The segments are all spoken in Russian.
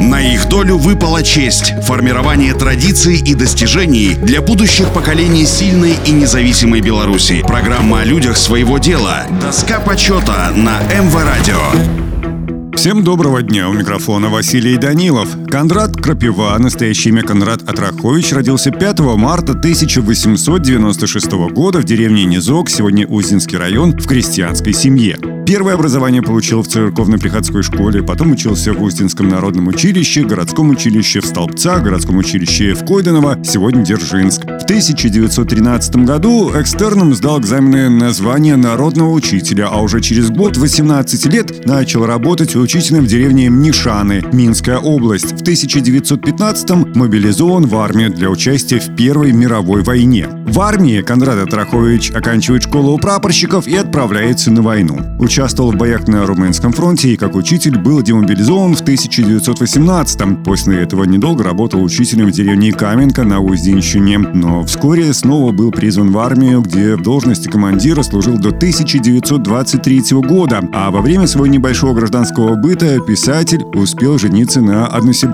На их долю выпала честь – формирование традиций и достижений для будущих поколений сильной и независимой Беларуси. Программа о людях своего дела. Доска почета на МВ Радио. Всем доброго дня. У микрофона Василий Данилов. Кондрат Крапива, настоящее имя Конрад Атрахович, родился 5 марта 1896 года в деревне Низок, сегодня Узинский район, в крестьянской семье. Первое образование получил в церковно-приходской школе, потом учился в Устинском народном училище, городском училище в Столбцах, городском училище в Койденово, сегодня Дзержинск. В 1913 году экстерном сдал экзамены на звание народного учителя, а уже через год, 18 лет, начал работать учителем в деревне Мнишаны, Минская область. В 1915-м мобилизован в армию для участия в Первой мировой войне. В армии Конрад Атрахович оканчивает школу прапорщиков и отправляется на войну. Участвовал в боях на Румынском фронте и как учитель был демобилизован в 1918-м. После этого недолго работал учителем в деревне Каменка на Узденщине, но вскоре снова был призван в армию, где в должности командира служил до 1923 года, а во время своего небольшого гражданского быта писатель успел жениться на односельчанке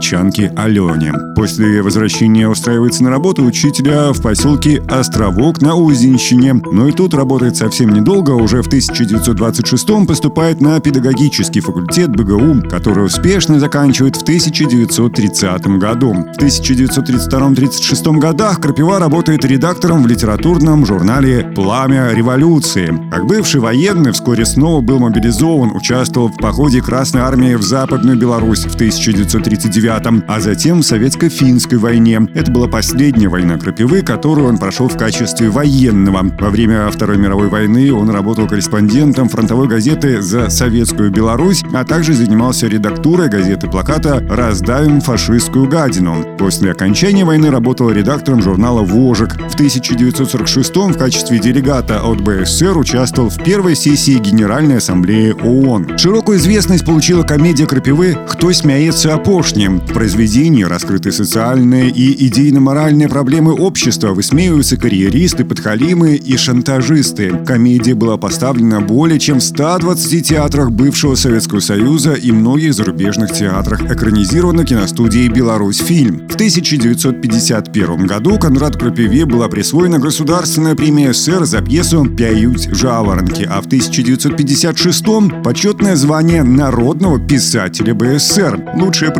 Алене. После возвращения устраивается на работу учителя в поселке Островок на Узенщине. Но и тут работает совсем недолго, уже в 1926 поступает на педагогический факультет БГУ, который успешно заканчивает в 1930 году. В 1932-36 годах Крапива работает редактором в литературном журнале «Пламя революции». Как бывший военный, вскоре снова был мобилизован, участвовал в походе Красной армии в Западную Беларусь в 1939 а затем в Советско-финской войне. Это была последняя война Крапивы, которую он прошел в качестве военного. Во время Второй мировой войны он работал корреспондентом фронтовой газеты «За советскую Беларусь», а также занимался редактурой газеты плаката «Раздавим фашистскую гадину». После окончания войны работал редактором журнала «Вожик». В 1946 в качестве делегата от БССР участвовал в первой сессии Генеральной Ассамблеи ООН. Широкую известность получила комедия Крапивы «Кто смеется опошним». Произведении раскрыты социальные и идейно-моральные проблемы общества, высмеиваются карьеристы, подхалимы и шантажисты. Комедия была поставлена более чем в 120 театрах бывшего Советского Союза и многих зарубежных театрах, экранизирована киностудией «Беларусь фильм». В 1951 году Конрад Крапиве была присвоена государственная премия СССР за пьесу «Пяють жаворонки», а в 1956 почетное звание народного писателя БССР. Лучшие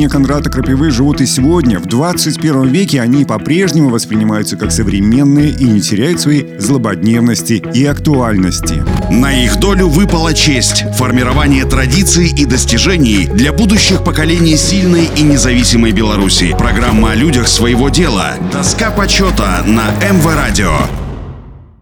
произведения Конрада Крапивы живут и сегодня. В 21 веке они по-прежнему воспринимаются как современные и не теряют своей злободневности и актуальности. На их долю выпала честь – формирование традиций и достижений для будущих поколений сильной и независимой Беларуси. Программа о людях своего дела. Доска почета на МВ Радио.